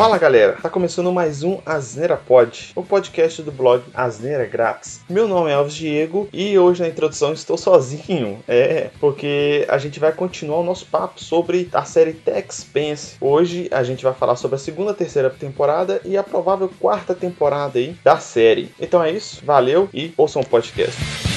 Fala galera, tá começando mais um Asneira Pod, o podcast do blog Asneira Grátis. Meu nome é Alves Diego e hoje na introdução estou sozinho. É, porque a gente vai continuar o nosso papo sobre a série Tex Pense. Hoje a gente vai falar sobre a segunda, terceira temporada e a provável quarta temporada aí da série. Então é isso, valeu e ouçam o podcast.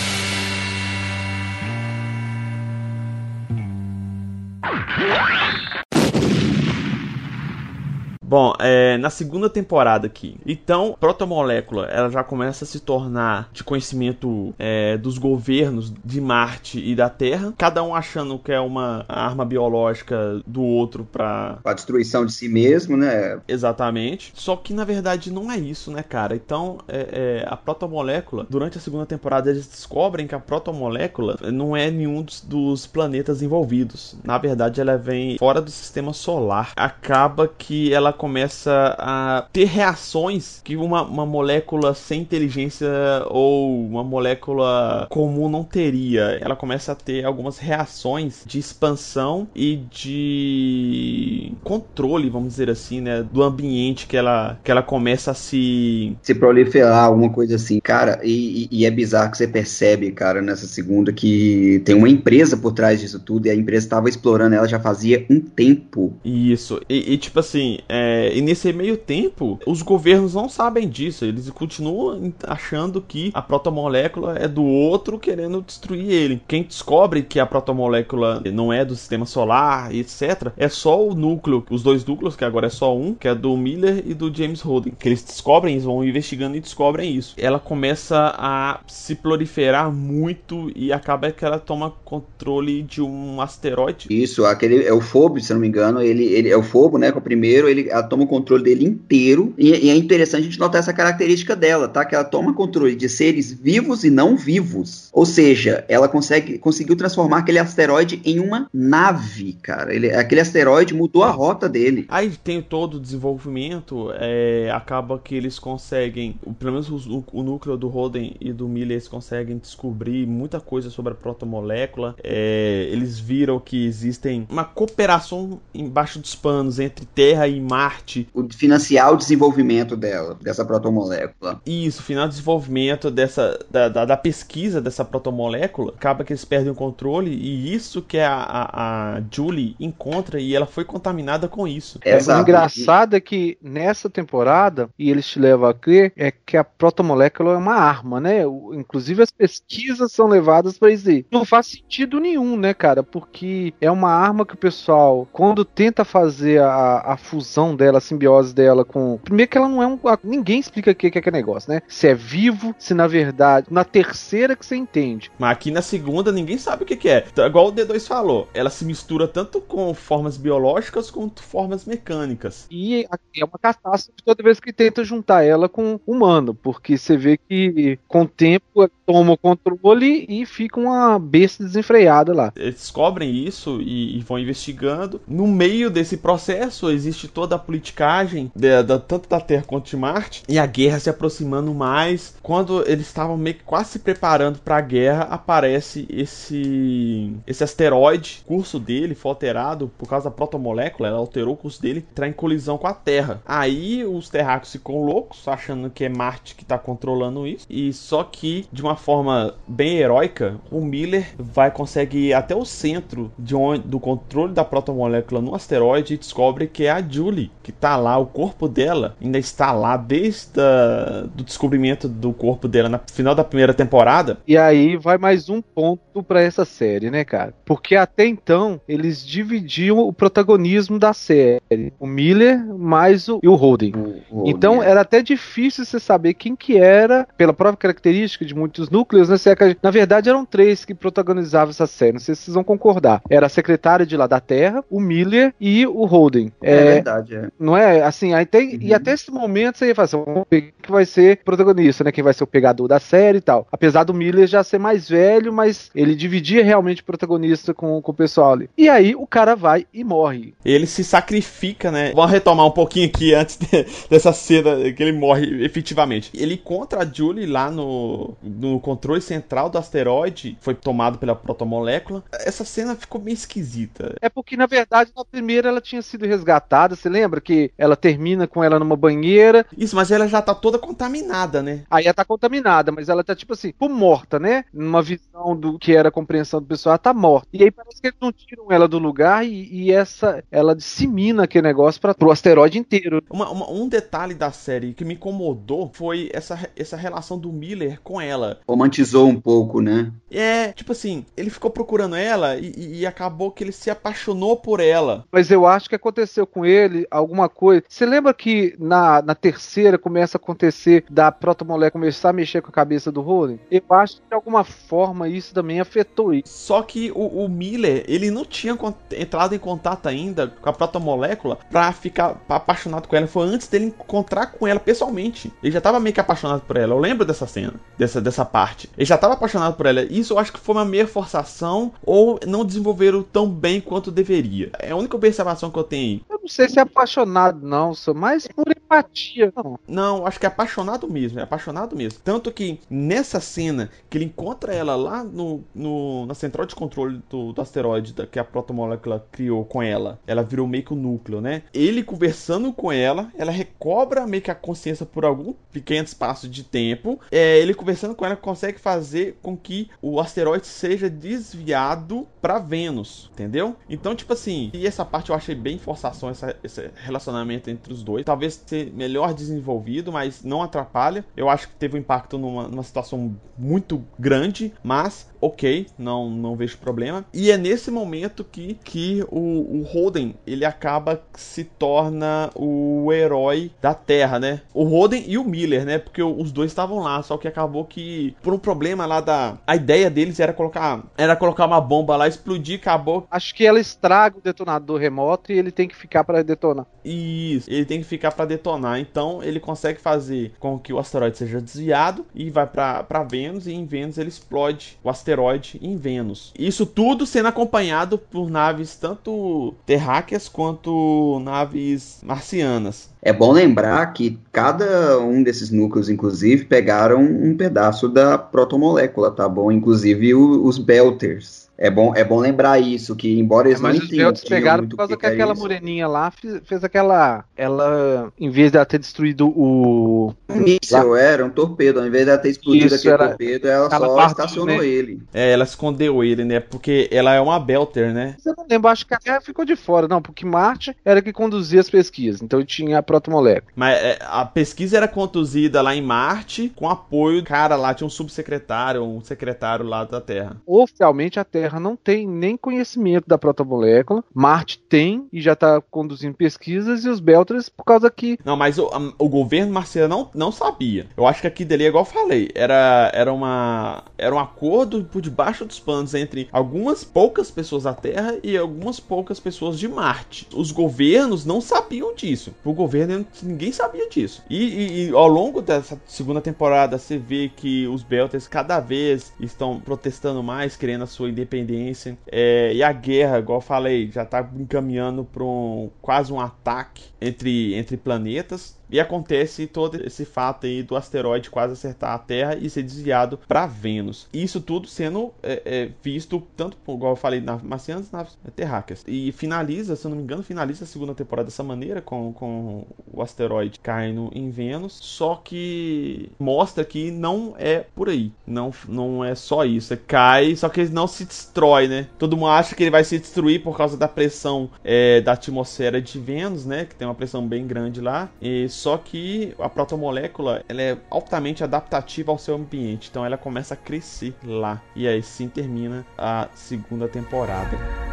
Bom, é, na segunda temporada aqui, então, protomolécula, ela já começa a se tornar de conhecimento é, dos governos de Marte e da Terra, cada um achando que é uma arma biológica do outro para a destruição de si mesmo, né? Exatamente. Só que na verdade não é isso, né, cara? Então, é, é, a protomolécula, durante a segunda temporada, eles descobrem que a protomolécula não é nenhum dos, dos planetas envolvidos. Na verdade, ela vem fora do sistema solar. Acaba que ela começa a ter reações que uma, uma molécula sem inteligência ou uma molécula comum não teria. Ela começa a ter algumas reações de expansão e de controle, vamos dizer assim, né, do ambiente que ela, que ela começa a se se proliferar, alguma coisa assim. Cara, e, e é bizarro que você percebe, cara, nessa segunda que tem uma empresa por trás disso tudo e a empresa estava explorando ela já fazia um tempo. Isso. E, e tipo assim, é, é, e nesse meio tempo, os governos não sabem disso. Eles continuam achando que a protomolécula é do outro querendo destruir ele. Quem descobre que a protomolécula não é do sistema solar, etc., é só o núcleo, os dois núcleos, que agora é só um, que é do Miller e do James Holden. Que eles descobrem, eles vão investigando e descobrem isso. Ela começa a se proliferar muito e acaba que ela toma controle de um asteroide. Isso, aquele é o Fobo, se não me engano, ele, ele é o Fobo, né? Que é o primeiro, ele ela toma o controle dele inteiro. E, e, é interessante a gente notar essa característica dela, tá? Que ela toma controle de seres vivos e não vivos. Ou seja, ela consegue, conseguiu transformar aquele asteroide em uma nave, cara. Ele, aquele asteroide mudou a rota dele. Aí tem todo o desenvolvimento, é, acaba que eles conseguem, pelo menos o, o, núcleo do Roden e do Miller, eles conseguem descobrir muita coisa sobre a protomolécula. É, eles viram que existem uma cooperação embaixo dos panos entre Terra e Marte Marte. O financiar o desenvolvimento dela, dessa protomolécula. Isso, final de desenvolvimento dessa, da, da, da, pesquisa dessa protomolécula, acaba que eles perdem o controle e isso que a, a, a Julie encontra e ela foi contaminada com isso. É, o engraçado é que nessa temporada, e eles te levam a crer, é que a protomolécula é uma arma, né? Inclusive as pesquisas são levadas para isso. Não faz sentido nenhum, né, cara? Porque é uma arma que o pessoal, quando tenta fazer a, a fusão dela, a simbiose dela com. Primeiro que ela não é um. Ninguém explica o que é aquele negócio, né? Se é vivo, se na verdade. Na terceira que você entende. Mas aqui na segunda ninguém sabe o que, que é. Então, igual o D2 falou, ela se mistura tanto com formas biológicas quanto formas mecânicas. E é uma catástrofe toda vez que tenta juntar ela com humano, porque você vê que com o tempo toma o controle e fica uma besta desenfreada lá. Eles descobrem isso e, e vão investigando. No meio desse processo existe toda a politicagem de, de, tanto da Terra quanto de Marte e a guerra se aproximando mais. Quando eles estavam meio que quase se preparando para a guerra, aparece esse esse asteroide. O curso dele foi alterado por causa da protomolécula, ela alterou o curso dele, entrar em colisão com a Terra. Aí os terráqueos ficam loucos, achando que é Marte que está controlando isso. E só que de uma forma bem heróica, o Miller vai conseguir ir até o centro de onde, do controle da protomolécula no asteroide e descobre que é a Julie, que tá lá, o corpo dela ainda está lá desde o descobrimento do corpo dela no final da primeira temporada. E aí vai mais um ponto para essa série, né, cara? Porque até então eles dividiam o protagonismo da série, o Miller mais o, e o Holden. O, o então era até difícil você saber quem que era, pela própria característica de muitos núcleos, né? Na verdade eram três que protagonizavam essa série, não sei se vocês vão concordar. Era a secretária de lá da Terra, o Miller e o Holden. É, é verdade, é. Não é? Assim, aí tem, uhum. e até esse momento você ia falar assim, quem que vai ser protagonista, né? Quem vai ser o pegador da série e tal. Apesar do Miller já ser mais velho, mas ele dividia realmente o protagonista com, com o pessoal ali. E aí o cara vai e morre. Ele se sacrifica, né? Vamos retomar um pouquinho aqui antes de, dessa cena que ele morre efetivamente. Ele encontra a Julie lá no, no controle central do asteroide, foi tomado pela protomolécula. Essa cena ficou meio esquisita. É porque, na verdade, na primeira ela tinha sido resgatada você lembra? Lembra que ela termina com ela numa banheira. Isso, mas ela já tá toda contaminada, né? Aí ela tá contaminada, mas ela tá tipo assim, por morta, né? Numa visão do que era a compreensão do pessoal, ela tá morta. E aí parece que eles não tiram ela do lugar e, e essa ela dissemina aquele negócio para pro asteroide inteiro. Uma, uma, um detalhe da série que me incomodou foi essa, essa relação do Miller com ela. Romantizou um pouco, né? É, tipo assim, ele ficou procurando ela e, e acabou que ele se apaixonou por ela. Mas eu acho que aconteceu com ele alguma coisa. Você lembra que na, na terceira começa a acontecer da protomolécula começar a mexer com a cabeça do Holden? Eu acho que de alguma forma isso também afetou isso. Só que o, o Miller, ele não tinha entrado em contato ainda com a protomolécula pra ficar apaixonado com ela. Foi antes dele encontrar com ela pessoalmente. Ele já tava meio que apaixonado por ela. Eu lembro dessa cena, dessa, dessa parte. Ele já tava apaixonado por ela. Isso eu acho que foi uma meia forçação ou não desenvolveram tão bem quanto deveria. É a única observação que eu tenho. Não sei se é apaixonado, não, sou mais por empatia. Não. não, acho que é apaixonado mesmo, é apaixonado mesmo. Tanto que nessa cena que ele encontra ela lá no, no na central de controle do, do asteroide que a protomolécula criou com ela, ela virou meio que o núcleo, né? Ele conversando com ela, ela recobra meio que a consciência por algum pequeno espaço de tempo. É, ele conversando com ela consegue fazer com que o asteroide seja desviado para Vênus, entendeu? Então, tipo assim, e essa parte eu achei bem forçação essa, esse relacionamento entre os dois. Talvez ser melhor desenvolvido, mas não atrapalha. Eu acho que teve um impacto numa, numa situação muito grande, mas ok, não, não vejo problema. E é nesse momento que, que o, o Holden ele acaba se torna o herói da Terra, né? O Holden e o Miller, né? Porque os dois estavam lá, só que acabou que por um problema lá da a ideia deles era colocar era colocar uma bomba lá, explodir, acabou. Acho que ela estraga o detonador remoto e ele tem que ficar para detonar. Isso, ele tem que ficar para detonar. Então ele consegue fazer com que o asteroide seja desviado e vai para Vênus e em Vênus ele explode o asteroide asteroide em Vênus. Isso tudo sendo acompanhado por naves tanto terráqueas quanto naves marcianas. É bom lembrar que cada um desses núcleos, inclusive, pegaram um pedaço da protomolécula, tá bom? Inclusive o, os Belters. É bom, é bom lembrar isso, que embora eles é, mas não os Belters pegaram por causa que, que aquela isso. moreninha lá fez, fez, aquela. Ela, em vez de ela ter destruído o. Um míssil, era um torpedo. Ao invés de ela ter explodido isso, aquele era... torpedo, ela só estacionou né? ele. É, ela escondeu ele, né? Porque ela é uma Belter, né? Eu não lembro, acho que ela ficou de fora, não, porque Marte era que conduzia as pesquisas, então tinha a protomolécula. Mas é, a pesquisa era conduzida lá em Marte com apoio do cara lá, tinha um subsecretário, um secretário lá da Terra. Oficialmente a Terra Terra não tem nem conhecimento da protomolécula. Marte tem e já está conduzindo pesquisas e os Belters por causa que. Não, mas o, o governo marciano não, não sabia. Eu acho que aqui dele é igual eu falei. Era, era, uma, era um acordo por debaixo dos panos entre algumas poucas pessoas da Terra e algumas poucas pessoas de Marte. Os governos não sabiam disso. O governo ninguém sabia disso. E, e, e ao longo dessa segunda temporada você vê que os Belters cada vez estão protestando mais, querendo a sua independência independência. É, e a guerra, igual eu falei, já está encaminhando para um, quase um ataque entre, entre planetas. E acontece todo esse fato aí do asteroide quase acertar a Terra e ser desviado para Vênus. Isso tudo sendo é, é, visto tanto, igual eu falei, na marcianas e nas terráqueas. E finaliza, se eu não me engano, finaliza a segunda temporada dessa maneira, com, com o asteroide caindo em Vênus. Só que mostra que não é por aí. Não, não é só isso. É cai, só que ele não se destrói, né? Todo mundo acha que ele vai se destruir por causa da pressão é, da atmosfera de Vênus, né? Que tem uma pressão bem grande lá. E só que a protomolécula ela é altamente adaptativa ao seu ambiente, então ela começa a crescer lá. E aí sim termina a segunda temporada.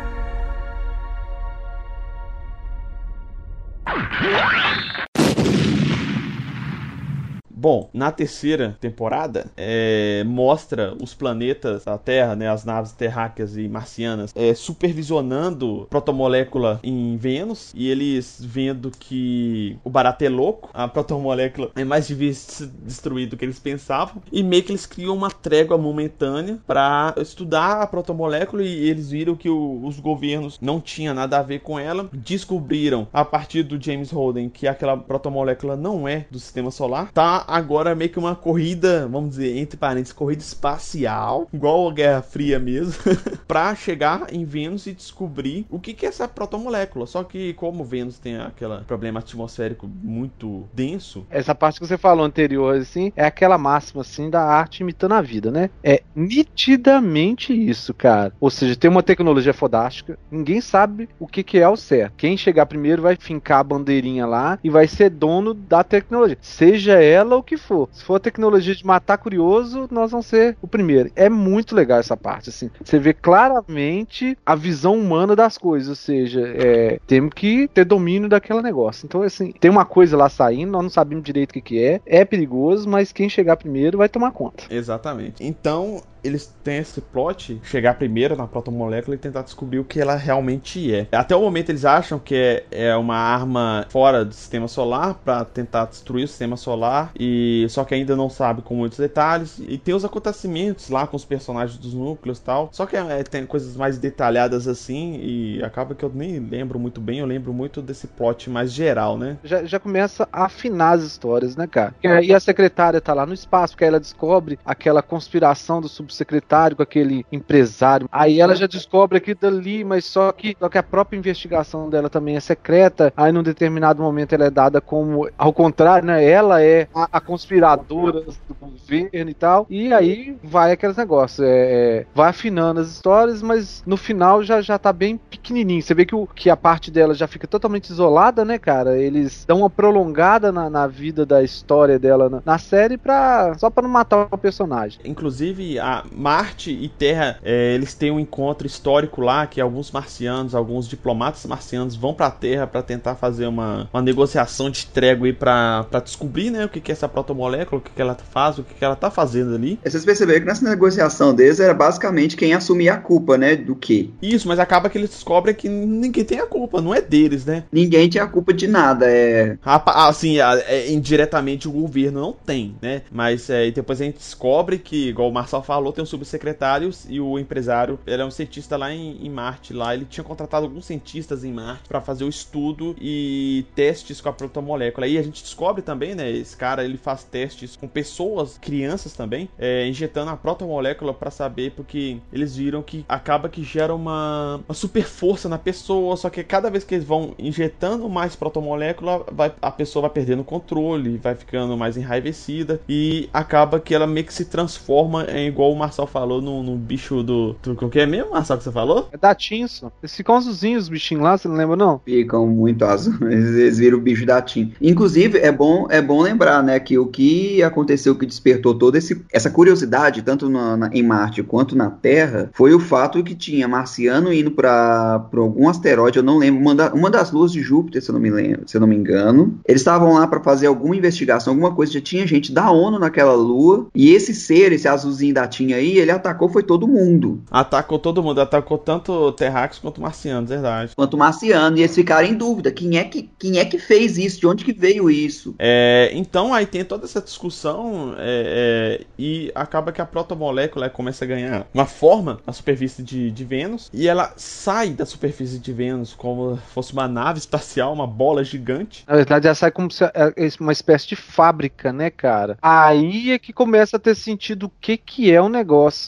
Bom, na terceira temporada, é, mostra os planetas da Terra, né, as naves terráqueas e marcianas, é, supervisionando protomolécula em Vênus e eles vendo que o barato é louco, a protomolécula é mais difícil de destruir do que eles pensavam e meio que eles criam uma trégua momentânea para estudar a protomolécula e eles viram que o, os governos não tinham nada a ver com ela, descobriram a partir do James Holden que aquela protomolécula não é do sistema solar, tá agora meio que uma corrida, vamos dizer, entre parênteses, corrida espacial, igual a Guerra Fria mesmo, pra chegar em Vênus e descobrir o que, que é essa protomolécula. Só que como Vênus tem aquele problema atmosférico muito denso. Essa parte que você falou anterior, assim, é aquela máxima, assim, da arte imitando a vida, né? É nitidamente isso, cara. Ou seja, tem uma tecnologia fodástica, ninguém sabe o que, que é o certo. Quem chegar primeiro vai fincar a bandeirinha lá e vai ser dono da tecnologia. Seja ela o que for. Se for a tecnologia de matar curioso, nós vamos ser o primeiro. É muito legal essa parte, assim. Você vê claramente a visão humana das coisas, ou seja, é, temos que ter domínio daquele negócio. Então, assim, tem uma coisa lá saindo, nós não sabemos direito o que, que é, é perigoso, mas quem chegar primeiro vai tomar conta. Exatamente. Então, eles têm esse plot, chegar primeiro na protomolécula e tentar descobrir o que ela realmente é. Até o momento eles acham que é, é uma arma fora do sistema solar para tentar destruir o sistema solar e só que ainda não sabe com muitos detalhes e tem os acontecimentos lá com os personagens dos núcleos e tal. Só que é, tem coisas mais detalhadas assim e acaba que eu nem lembro muito bem, eu lembro muito desse plot mais geral, né? Já, já começa a afinar as histórias, né, cara? E a secretária tá lá no espaço, porque ela descobre aquela conspiração do sub subsecretário, com aquele empresário. Aí ela já descobre aquilo dali, mas só que, só que a própria investigação dela também é secreta. Aí num determinado momento ela é dada como, ao contrário, né? Ela é a, a conspiradora do governo e tal. E aí vai aqueles negócios. É, é, vai afinando as histórias, mas no final já, já tá bem pequenininho. Você vê que, o, que a parte dela já fica totalmente isolada, né, cara? Eles dão uma prolongada na, na vida da história dela na, na série pra, só pra não matar o personagem. Inclusive, a, Marte e Terra, é, eles têm um encontro histórico lá, que alguns marcianos, alguns diplomatas marcianos vão para a Terra para tentar fazer uma, uma negociação de trégua aí para descobrir, né, o que, que é essa protomolécula, o que, que ela faz, o que, que ela tá fazendo ali. Vocês perceberam que nessa negociação deles era basicamente quem assumia a culpa, né, do que? Isso, mas acaba que eles descobrem que ninguém tem a culpa, não é deles, né? Ninguém tinha a culpa de nada, é... Assim, é, indiretamente o governo não tem, né? Mas é, depois a gente descobre que, igual o Marcel falou, falou, tem um subsecretário e o empresário, ele é um cientista lá em, em Marte, lá ele tinha contratado alguns cientistas em Marte para fazer o estudo e testes com a protomolécula. E a gente descobre também, né, esse cara, ele faz testes com pessoas, crianças também, é, injetando a protomolécula para saber, porque eles viram que acaba que gera uma, uma super força na pessoa, só que cada vez que eles vão injetando mais protomolécula, vai, a pessoa vai perdendo o controle, vai ficando mais enraivecida e acaba que ela meio que se transforma em igual o Marcel falou no, no bicho do. O que é mesmo, Marcel, que você falou? É da Tinso. Eles ficam azulzinhos, os bichinhos lá, você não lembra, não? Ficam muito azul. Eles, eles viram o bicho da Tim. Inclusive, é bom, é bom lembrar, né, que o que aconteceu que despertou toda esse, essa curiosidade, tanto na, na, em Marte quanto na Terra, foi o fato que tinha marciano indo para algum asteroide, eu não lembro, uma, da, uma das luas de Júpiter, se eu não me lembro, se eu não me engano. Eles estavam lá para fazer alguma investigação, alguma coisa, já tinha gente da ONU naquela lua, e esse ser, esse azulzinho da Tim aí, ele atacou foi todo mundo. Atacou todo mundo, atacou tanto terráqueos quanto marcianos, verdade. Quanto marciano, e eles ficaram em dúvida, quem é que, quem é que fez isso, de onde que veio isso? É, então aí tem toda essa discussão é, é, e acaba que a protomolécula começa a ganhar uma forma na superfície de, de Vênus e ela sai da superfície de Vênus como se fosse uma nave espacial, uma bola gigante. Na verdade, ela sai como se, é, é uma espécie de fábrica, né, cara? Aí é que começa a ter sentido o que, que é o negócio.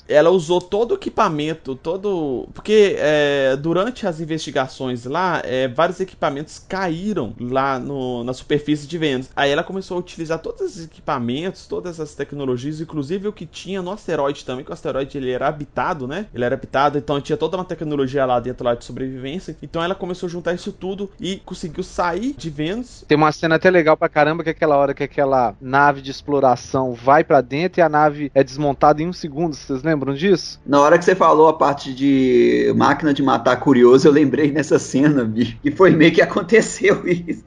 Ela usou todo o equipamento, todo. Porque é, durante as investigações lá, é, vários equipamentos caíram lá no, na superfície de Vênus. Aí ela começou a utilizar todos esses equipamentos, todas as tecnologias, inclusive o que tinha no asteroide também, que o asteroide ele era habitado, né? Ele era habitado, então tinha toda uma tecnologia lá dentro lá de sobrevivência. Então ela começou a juntar isso tudo e conseguiu sair de Vênus. Tem uma cena até legal pra caramba que é aquela hora que aquela nave de exploração vai para dentro e a nave é desmontada em um segundo. Vocês lembram disso? Na hora que você falou a parte de máquina de matar curioso, eu lembrei nessa cena, bicho. E foi meio que aconteceu isso.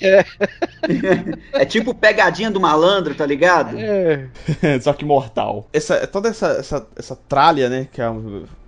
É, é tipo pegadinha do malandro, tá ligado? É. Só que mortal. Essa, toda essa, essa, essa tralha, né? Que é,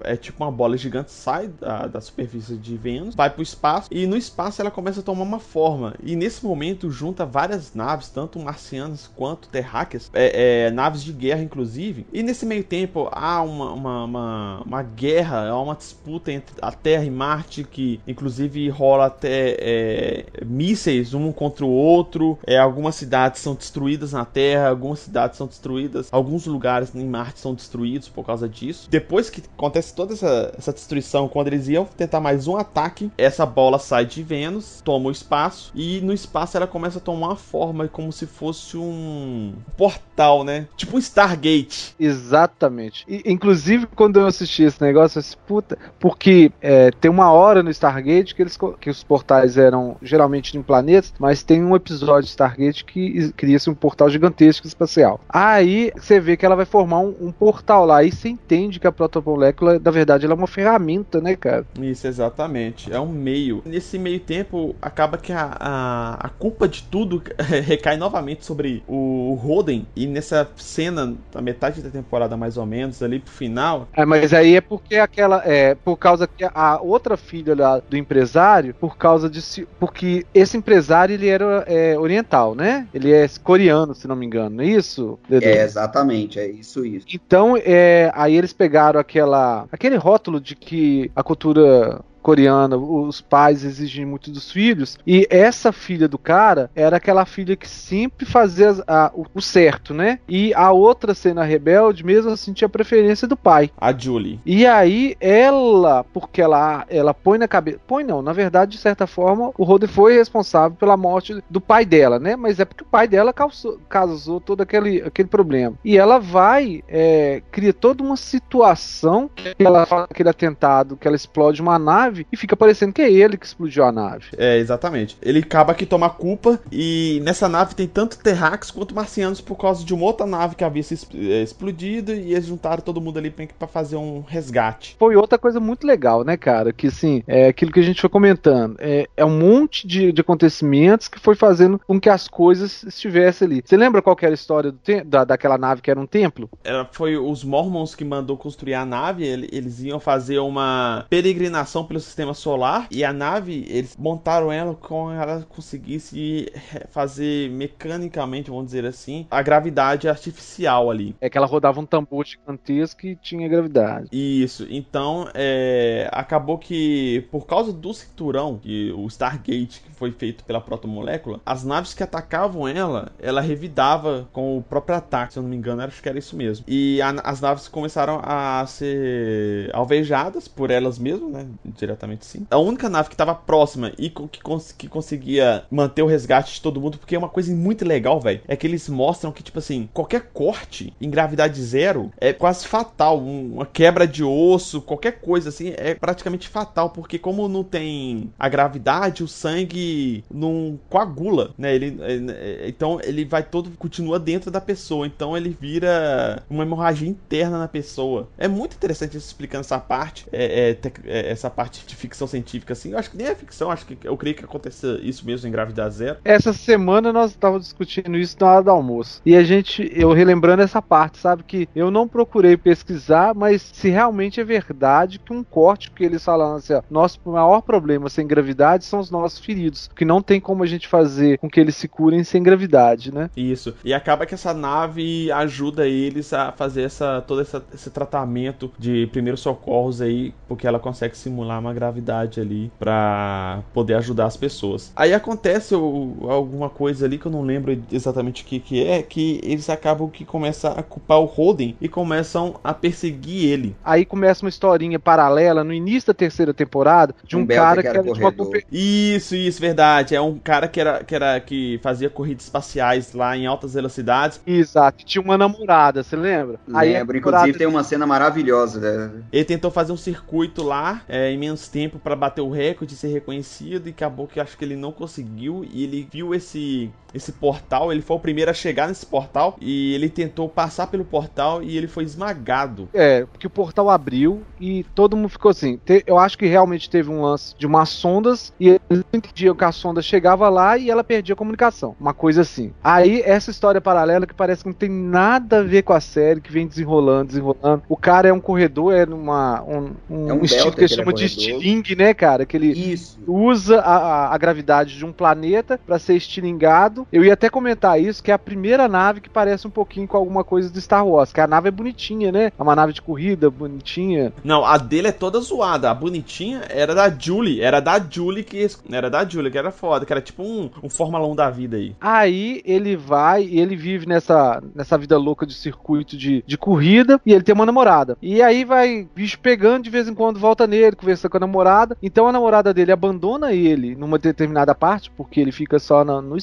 é tipo uma bola gigante, sai da, da superfície de Vênus, vai pro espaço, e no espaço ela começa a tomar uma forma. E nesse momento junta várias naves, tanto marcianas quanto terráqueas, é, é, naves de guerra, inclusive. E nesse meio tempo há uma, uma, uma, uma guerra, há uma disputa entre a Terra e Marte, que inclusive rola até é, mísseis um contra o outro. É, algumas cidades são destruídas na Terra, algumas cidades são destruídas, alguns lugares em Marte são destruídos por causa disso. Depois que acontece toda essa, essa destruição, quando eles iam tentar mais um ataque, essa bola sai de Vênus, toma o espaço, e no espaço ela começa a tomar uma forma como se fosse um portal, né? Tipo um Stargate. Exatamente. E, inclusive, quando eu assisti esse negócio, eu disse, puta, porque é, tem uma hora no Stargate que, eles, que os portais eram geralmente em planetas, mas tem um episódio de Stargate que cria-se um portal gigantesco espacial. Aí você vê que ela vai formar um, um portal lá, e você entende que a protomolécula, na verdade, ela é uma ferramenta, né, cara? Isso, exatamente. É um meio. Nesse meio tempo, acaba que a, a, a culpa de tudo recai novamente sobre o, o Roden, e nessa cena, da metade da temporada mais ou menos, ali pro final. É, mas aí é porque aquela. É, por causa que a outra filha lá do empresário, por causa de. Porque esse empresário ele era é, oriental, né? Ele é coreano, se não me engano, não é isso? Dedê? É, exatamente, é isso, isso. Então, é, aí eles pegaram aquela, aquele rótulo de que a cultura coreana, os pais exigem muito dos filhos, e essa filha do cara era aquela filha que sempre fazia a, o, certo, né? E a outra cena rebelde, mesmo assim, tinha preferência do pai. A Julie. E aí, ela, porque ela, ela põe na cabeça. Põe não, na verdade, de certa forma, o Roder foi responsável pela morte do pai dela, né? Mas é porque o pai dela causou, causou todo aquele, aquele problema. E ela vai, é, cria toda uma situação que ela faz aquele atentado, que ela explode uma nave nave e fica parecendo que é ele que explodiu a nave. É, exatamente. Ele acaba que toma culpa e nessa nave tem tanto terráqueos quanto marcianos por causa de uma outra nave que havia se é, explodido e eles juntaram todo mundo ali para fazer um resgate. Foi outra coisa muito legal, né, cara? Que assim, é aquilo que a gente foi comentando. É, é um monte de, de acontecimentos que foi fazendo com que as coisas estivessem ali. Você lembra qual era a história da, daquela nave que era um templo? Era, foi os Mormons que mandou construir a nave. Eles iam fazer uma peregrinação pelos sistema solar e a nave, eles montaram ela com ela conseguisse fazer mecanicamente, vamos dizer assim, a gravidade artificial ali. É que ela rodava um tambor gigantesco e tinha gravidade. Isso, então é, acabou que por causa do cinturão, que o Stargate que foi feito pela protomolécula, as naves que atacavam ela, ela revidava com o próprio ataque, se eu não me engano, acho que era isso mesmo. E a, as naves começaram a ser alvejadas por elas mesmas, né, diretamente sim. A única nave que estava próxima e que, cons que conseguia manter o resgate de todo mundo, porque é uma coisa muito legal, velho, é que eles mostram que, tipo assim, qualquer corte em gravidade zero é quase fatal. Um, uma quebra de osso, qualquer coisa assim, é praticamente fatal, porque como não tem a gravidade, o sangue não coagula, né? Ele, é, é, então ele vai todo, continua dentro da pessoa, então ele vira uma hemorragia interna na pessoa. É muito interessante isso explicando essa parte, é, é, é essa parte de ficção científica, assim. Eu acho que nem é ficção, acho que eu creio que aconteça isso mesmo em Gravidade Zero. Essa semana nós estávamos discutindo isso na hora do almoço. E a gente, eu relembrando essa parte, sabe? Que eu não procurei pesquisar, mas se realmente é verdade que um corte que eles falam assim, ó, nosso maior problema sem gravidade são os nossos feridos. Que não tem como a gente fazer com que eles se curem sem gravidade, né? Isso. E acaba que essa nave ajuda eles a fazer essa, todo essa, esse tratamento de primeiros socorros aí, porque ela consegue simular uma gravidade ali para poder ajudar as pessoas. Aí acontece o, alguma coisa ali que eu não lembro exatamente o que, que é, que eles acabam que começam a culpar o Holden e começam a perseguir ele. Aí começa uma historinha paralela no início da terceira temporada de um, um cara que, era, que era de uma Isso, isso, verdade. É um cara que era que era que fazia corridas espaciais lá em altas velocidades. Exato. Tinha uma namorada, você lembra? Lembro, inclusive tem uma cena maravilhosa. Né? Ele tentou fazer um circuito lá é, em menos tempo para bater o recorde, ser reconhecido e acabou que acho que ele não conseguiu e ele viu esse esse portal, ele foi o primeiro a chegar nesse portal e ele tentou passar pelo portal e ele foi esmagado. É, porque o portal abriu e todo mundo ficou assim. Te, eu acho que realmente teve um lance de umas sondas e eles entendiam que a sonda chegava lá e ela perdia a comunicação. Uma coisa assim. Aí, essa história paralela que parece que não tem nada a ver com a série, que vem desenrolando, desenrolando. O cara é um corredor, é numa, um, um, é um estilo que eles chamam é de estilingue, né, cara? Que ele Isso. usa a, a, a gravidade de um planeta para ser estilingado eu ia até comentar isso, que é a primeira nave que parece um pouquinho com alguma coisa do Star Wars, que a nave é bonitinha, né? É uma nave de corrida bonitinha. Não, a dele é toda zoada. A bonitinha era da Julie. Era da Julie que. Era da Julie, que era foda, que era tipo um, um Fórmula 1 da vida aí. Aí ele vai e ele vive nessa, nessa vida louca de circuito de, de corrida e ele tem uma namorada. E aí vai bicho pegando, de vez em quando volta nele, conversa com a namorada. Então a namorada dele abandona ele numa determinada parte, porque ele fica só no, no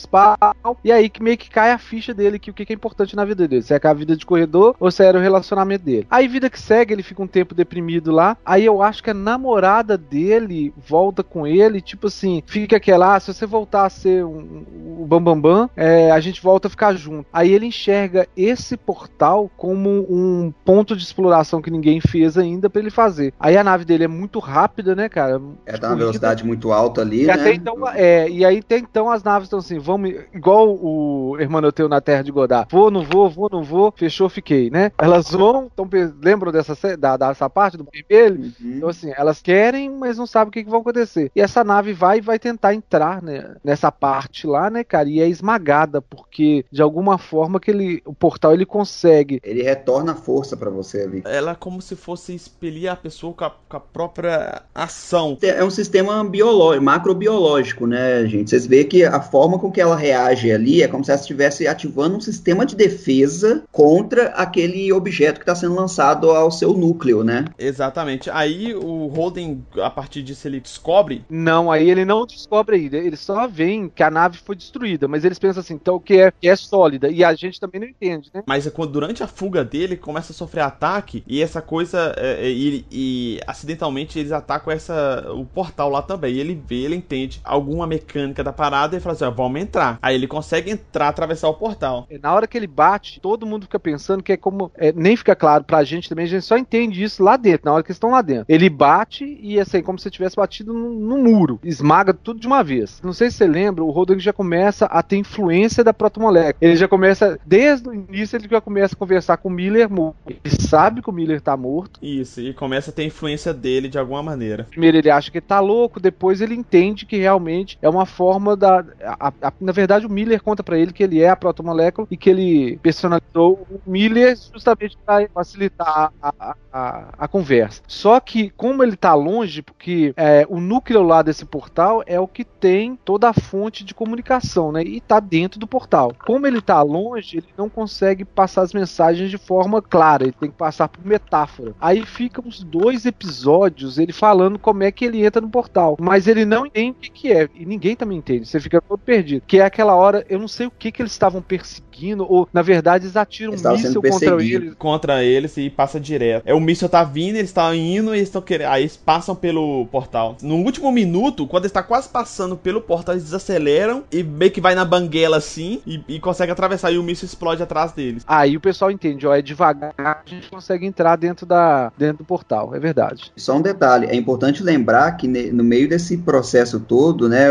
spa. E aí que meio que cai a ficha dele, que o que é importante na vida dele. Se é a vida de corredor ou se era o relacionamento dele. Aí vida que segue, ele fica um tempo deprimido lá. Aí eu acho que a namorada dele volta com ele, tipo assim, fica aquela, ah, se você voltar a ser um, um, Bambambam, bam, bam, é, a gente volta a ficar junto. Aí ele enxerga esse portal como um ponto de exploração que ninguém fez ainda para ele fazer. Aí a nave dele é muito rápida, né, cara? É, tá uma velocidade muito alta ali, e né? Até então, é, e aí até então as naves estão assim, vamos, igual o Hermanoteu na Terra de Godard, vou, não vou, vou, não vou, fechou, fiquei, né? Elas vão, tão, lembram dessa, da, dessa parte do vermelho? Uhum. Então assim, elas querem, mas não sabem o que, que vai acontecer. E essa nave vai e vai tentar entrar né, nessa parte lá, né, cara? E é esmagada, porque de alguma forma que ele, o portal ele consegue. Ele retorna força para você ali. Ela é como se fosse expelir a pessoa com a, com a própria ação. É um sistema biológico, macrobiológico, né, gente? Vocês veem que a forma com que ela reage ali é como se ela estivesse ativando um sistema de defesa contra aquele objeto que está sendo lançado ao seu núcleo, né? Exatamente. Aí o Holden, a partir disso, ele descobre. Não, aí ele não descobre ainda. Ele só vê que a nave foi destruída. Mas eles pensam assim, então que é, que é sólida. E a gente também não entende, né? Mas é quando, durante a fuga dele, começa a sofrer ataque. E essa coisa. É, é, e, e, acidentalmente eles atacam essa, o portal lá também. E ele vê, ele entende alguma mecânica da parada e fala assim: ó, vamos entrar. Aí ele consegue entrar, atravessar o portal. Na hora que ele bate, todo mundo fica pensando que é como. É, nem fica claro pra gente também, a gente só entende isso lá dentro, na hora que estão lá dentro. Ele bate e assim, como se tivesse batido no, no, muro. Esmaga tudo de uma vez. Não sei se você lembra, o Rodrigo já começa a ter influência da protomolécula. Ele já começa, desde o início, ele já começa a conversar com o Miller morto. Ele sabe que o Miller tá morto. Isso, e começa a ter influência dele de alguma maneira. Primeiro ele acha que tá louco, depois ele entende que realmente é uma forma da. A, a, na verdade, o Miller conta para ele que ele é a protomolécula e que ele personalizou o Miller justamente para facilitar a, a, a, conversa. Só que, como ele tá longe, porque é, o núcleo lá desse portal é o que tem toda a fonte de comunicação, né? E tá dentro do portal. Como ele tá longe, ele não consegue passar as mensagens de forma clara, ele tem que passar por metáfora. Aí ficam os dois episódios ele falando como é que ele entra no portal, mas ele não entende o que, que é, e ninguém também entende, você fica todo perdido. Que é aquela hora, eu não sei o que que eles estavam perseguindo, ou na verdade eles atiram um míssil contra eles. Contra eles e passa direto. É o míssil tá vindo, eles estão indo e eles estão querendo. Aí eles passam pelo portal. No último minuto, quando está quase passando pelo portal, eles desaceleram e meio que vai na banguela assim e, e consegue atravessar e o míssil explode atrás deles. Aí o pessoal entende, ó, é devagar, a gente consegue entrar dentro da dentro do portal, é verdade. Só um detalhe, é importante lembrar que no meio desse processo todo, né,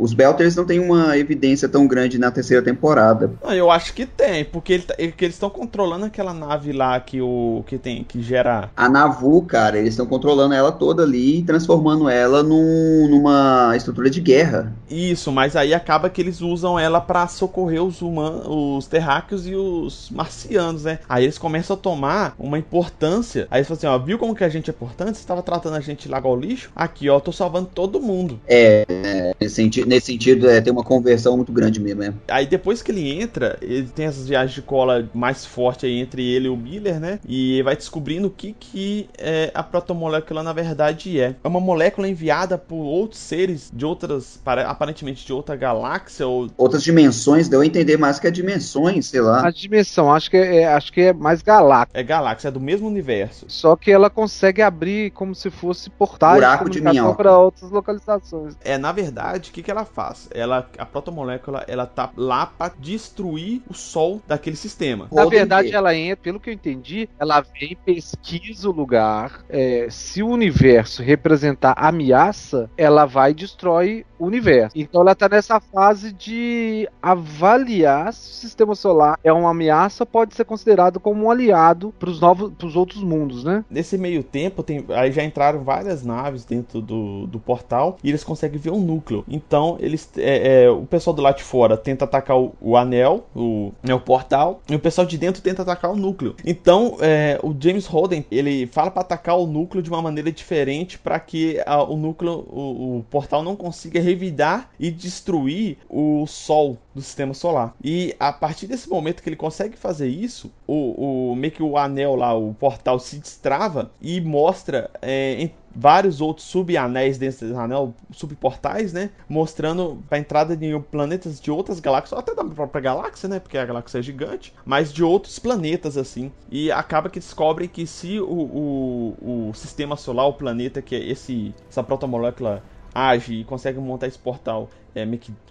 os Belters não têm uma evidência tão grande na terceira temporada. eu acho que tem, porque, ele, tá, eles estão controlando aquela nave lá que o que tem que gera a Navu, cara, eles estão controlando ela toda ali e transformando ela num, numa estrutura de guerra. Isso, mas aí acaba que eles usam ela para socorrer os humanos, os terráqueos e os marcianos, né? Aí eles começam a tomar uma importância. Aí eles falam assim, ó, viu como que a gente é importante? Você estava tratando a gente lá ao lixo? Aqui, ó, tô salvando todo mundo. É, é nesse sentido, nesse sentido é, tem uma conversão muito grande mesmo, é. Aí depois que ele entra, ele tem essas viagens de cola mais forte aí entre ele e o Miller, né? E vai descobrindo o que que é, a protomolécula na verdade é. É uma molécula enviada por outros seres de outras, aparentemente de outra galáxia ou outras dimensões. Deu a entender mais que é dimensões, sei lá. A dimensão, acho que é, acho que é mais galáxia. É galáxia, é do mesmo universo. Só que ela consegue abrir como se fosse portais Buraco de para outras localizações. É, na verdade, o que, que ela faz? Ela, a protomolécula, ela tá lá para destruir o Sol daquele sistema. Na verdade, ela entra, pelo que eu entendi, ela vem pesquisa o lugar. É, se o universo representar ameaça, ela vai e destrói o universo. Então ela tá nessa fase de avaliar se o sistema solar é uma ameaça pode ser considerado como um aliado para os novos pros outros mundos, né? Nesse meio tempo, tem, aí já entraram várias naves dentro do, do portal e eles conseguem ver o núcleo. Então, eles é, é, o pessoal do lado de fora tenta atacar o, o anel, o, né, o portal, e o pessoal de dentro tenta atacar o núcleo. Então, é, o James Holden ele fala para atacar o núcleo de uma maneira diferente para que a, o núcleo, o, o portal não consiga revidar e destruir o Sol do sistema solar. E a partir desse momento que ele consegue fazer isso, o, o meio que o anel lá, o portal se destrava e mostra é, vários outros subanéis dentro desse anel, subportais, né? Mostrando a entrada de planetas de outras galáxias, até da própria galáxia, né? Porque a galáxia é gigante, mas de outros planetas, assim. E acaba que descobrem que se o, o, o sistema solar, o planeta, que é esse, essa protomolécula age e consegue montar esse portal é,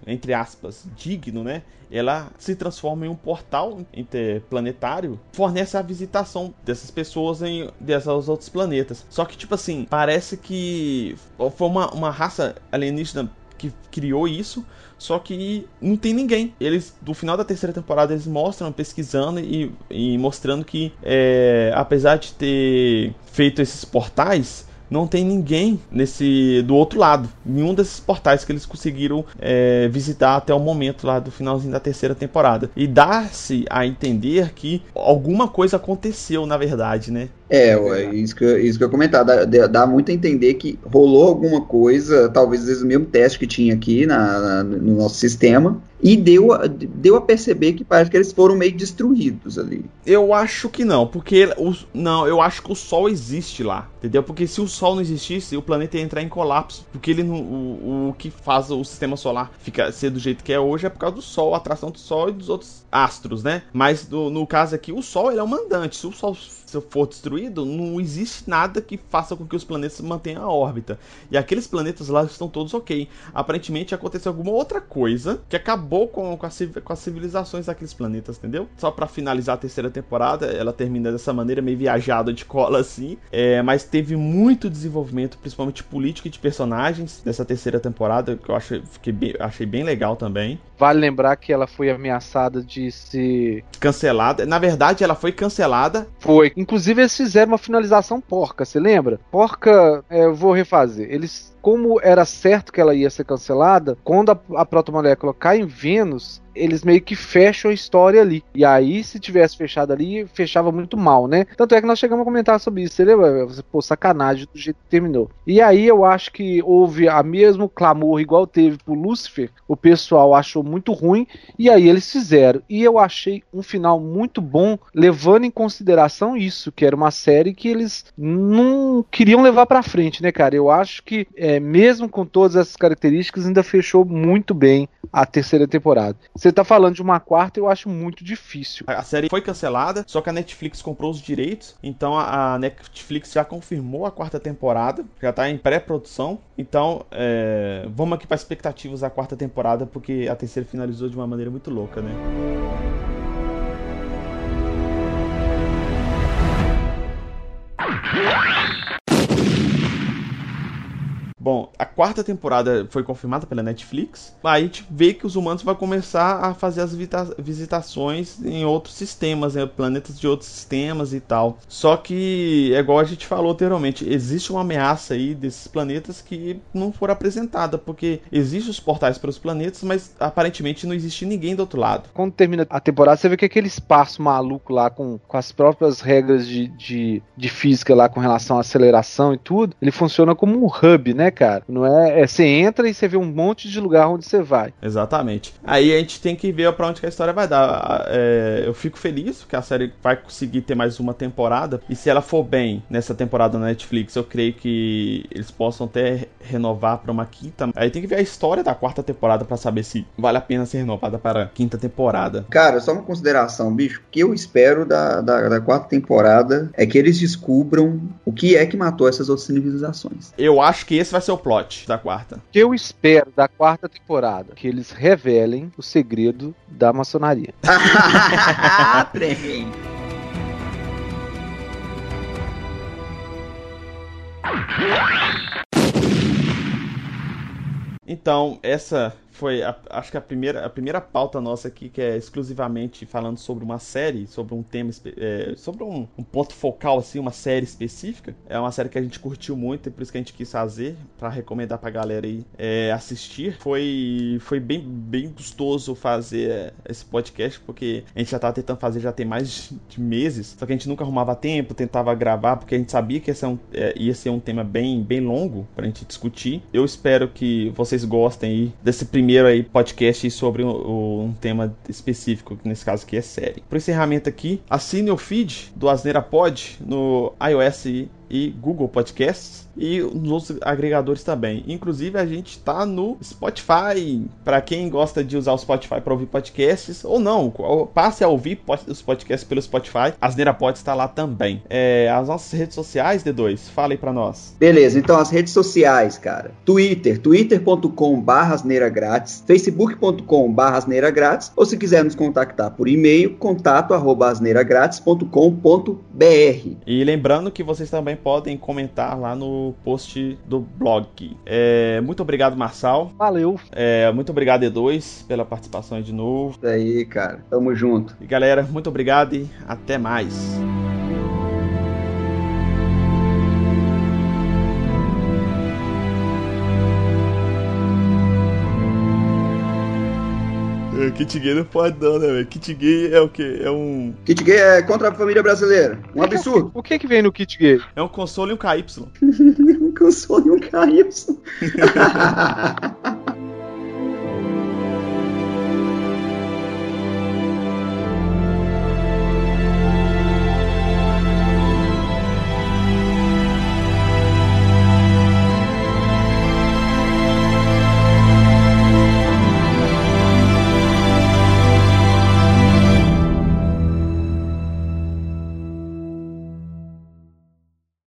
entre aspas, digno, né? Ela se transforma em um portal interplanetário, fornece a visitação dessas pessoas em desses outros planetas. Só que, tipo assim, parece que foi uma, uma raça alienígena que criou isso, só que não tem ninguém. Eles, no final da terceira temporada, eles mostram, pesquisando e, e mostrando que, é, apesar de ter feito esses portais, não tem ninguém nesse do outro lado. Nenhum desses portais que eles conseguiram é, visitar até o momento lá do finalzinho da terceira temporada. E dá-se a entender que alguma coisa aconteceu, na verdade, né? É, ué, isso, que, isso que eu comentar. Dá, dá, muito a entender que rolou alguma coisa, talvez o mesmo teste que tinha aqui na, na, no nosso sistema, e deu, deu a perceber que parece que eles foram meio destruídos ali. Eu acho que não, porque o, não, eu acho que o Sol existe lá, entendeu? Porque se o Sol não existisse, o planeta ia entrar em colapso, porque ele não, o, o que faz o sistema solar ficar ser do jeito que é hoje é por causa do Sol, a atração do Sol e dos outros astros, né? Mas do, no caso aqui, o Sol ele é o mandante. Se o Sol se for destruído, não existe nada que faça com que os planetas mantenham a órbita. E aqueles planetas lá estão todos ok. Aparentemente aconteceu alguma outra coisa que acabou com, com, a, com as civilizações daqueles planetas, entendeu? Só para finalizar a terceira temporada, ela termina dessa maneira meio viajada de cola assim. É, mas teve muito desenvolvimento, principalmente político e de personagens dessa terceira temporada, que eu achei, bem, achei bem legal também. Vale lembrar que ela foi ameaçada de ser cancelada. Na verdade, ela foi cancelada. Foi Inclusive, eles fizeram uma finalização porca, você lembra? Porca, é, eu vou refazer. Eles como era certo que ela ia ser cancelada, quando a, a protomolécula cai em Vênus, eles meio que fecham a história ali. E aí, se tivesse fechado ali, fechava muito mal, né? Tanto é que nós chegamos a comentar sobre isso, você? Pô, sacanagem do jeito que terminou. E aí eu acho que houve a mesmo clamor igual teve pro Lucifer, o pessoal achou muito ruim, e aí eles fizeram. E eu achei um final muito bom, levando em consideração isso, que era uma série que eles não queriam levar pra frente, né, cara? Eu acho que, é, mesmo com todas essas características, ainda fechou muito bem a terceira temporada. Você tá falando de uma quarta, eu acho muito difícil. A série foi cancelada, só que a Netflix comprou os direitos, então a Netflix já confirmou a quarta temporada, já tá em pré-produção. Então, é... vamos aqui para expectativas da quarta temporada, porque a terceira finalizou de uma maneira muito louca, né? Bom, a quarta temporada foi confirmada pela Netflix. Aí a gente vê que os humanos vão começar a fazer as visitações em outros sistemas, né? planetas de outros sistemas e tal. Só que, é igual a gente falou anteriormente, existe uma ameaça aí desses planetas que não foram apresentada, porque existem os portais para os planetas, mas aparentemente não existe ninguém do outro lado. Quando termina a temporada, você vê que aquele espaço maluco lá com, com as próprias regras de, de, de física lá com relação à aceleração e tudo, ele funciona como um hub, né? Cara? Não é, é você entra e você vê um monte de lugar onde você vai. Exatamente. Aí a gente tem que ver para onde que a história vai dar. É, eu fico feliz que a série vai conseguir ter mais uma temporada. E se ela for bem nessa temporada na Netflix, eu creio que eles possam até renovar para uma quinta. Aí tem que ver a história da quarta temporada para saber se vale a pena ser renovada para a quinta temporada. Cara, só uma consideração, bicho. O que eu espero da, da, da quarta temporada é que eles descubram o que é que matou essas outras civilizações. Eu acho que esse vai ser o plot da quarta? que eu espero da quarta temporada? Que eles revelem o segredo da maçonaria. Trem. Então, essa foi, a, acho que a primeira, a primeira pauta nossa aqui, que é exclusivamente falando sobre uma série, sobre um tema, é, sobre um, um, ponto focal, assim, uma série específica. É uma série que a gente curtiu muito e por isso que a gente quis fazer, para recomendar pra galera aí é, assistir. Foi, foi bem, bem gostoso fazer esse podcast, porque a gente já tava tentando fazer já tem mais de meses, só que a gente nunca arrumava tempo, tentava gravar, porque a gente sabia que ia ser um, é, ia ser um tema bem, bem longo pra gente discutir. Eu espero que vocês gostem aí desse primeiro primeiro aí podcast sobre um, um tema específico, que nesse caso aqui é série. Para encerramento aqui, assine o feed do Asneira Pod no iOS Google Podcasts e nos outros agregadores também. Inclusive a gente está no Spotify. Para quem gosta de usar o Spotify para ouvir podcasts ou não, passe a ouvir os podcasts pelo Spotify. A Asneira Pod está lá também. É, as nossas redes sociais, D2, fala aí para nós. Beleza, então as redes sociais, cara. Twitter, twitter.com/asneira grátis, facebook.com/asneira grátis, ou se quiser nos contactar por e-mail, contato@asneiragratis.com.br. E lembrando que vocês também podem comentar lá no post do blog. É, muito obrigado, Marçal. Valeu. É, muito obrigado, E2, pela participação de novo. Isso aí, cara. Tamo junto. E galera, muito obrigado e até mais. Kit gay não pode não, né, velho? Kit gay é o quê? É um... Kit gay é contra a família brasileira. Um absurdo. O que que vem no kit gay? É um console e um KY. um console e um KY.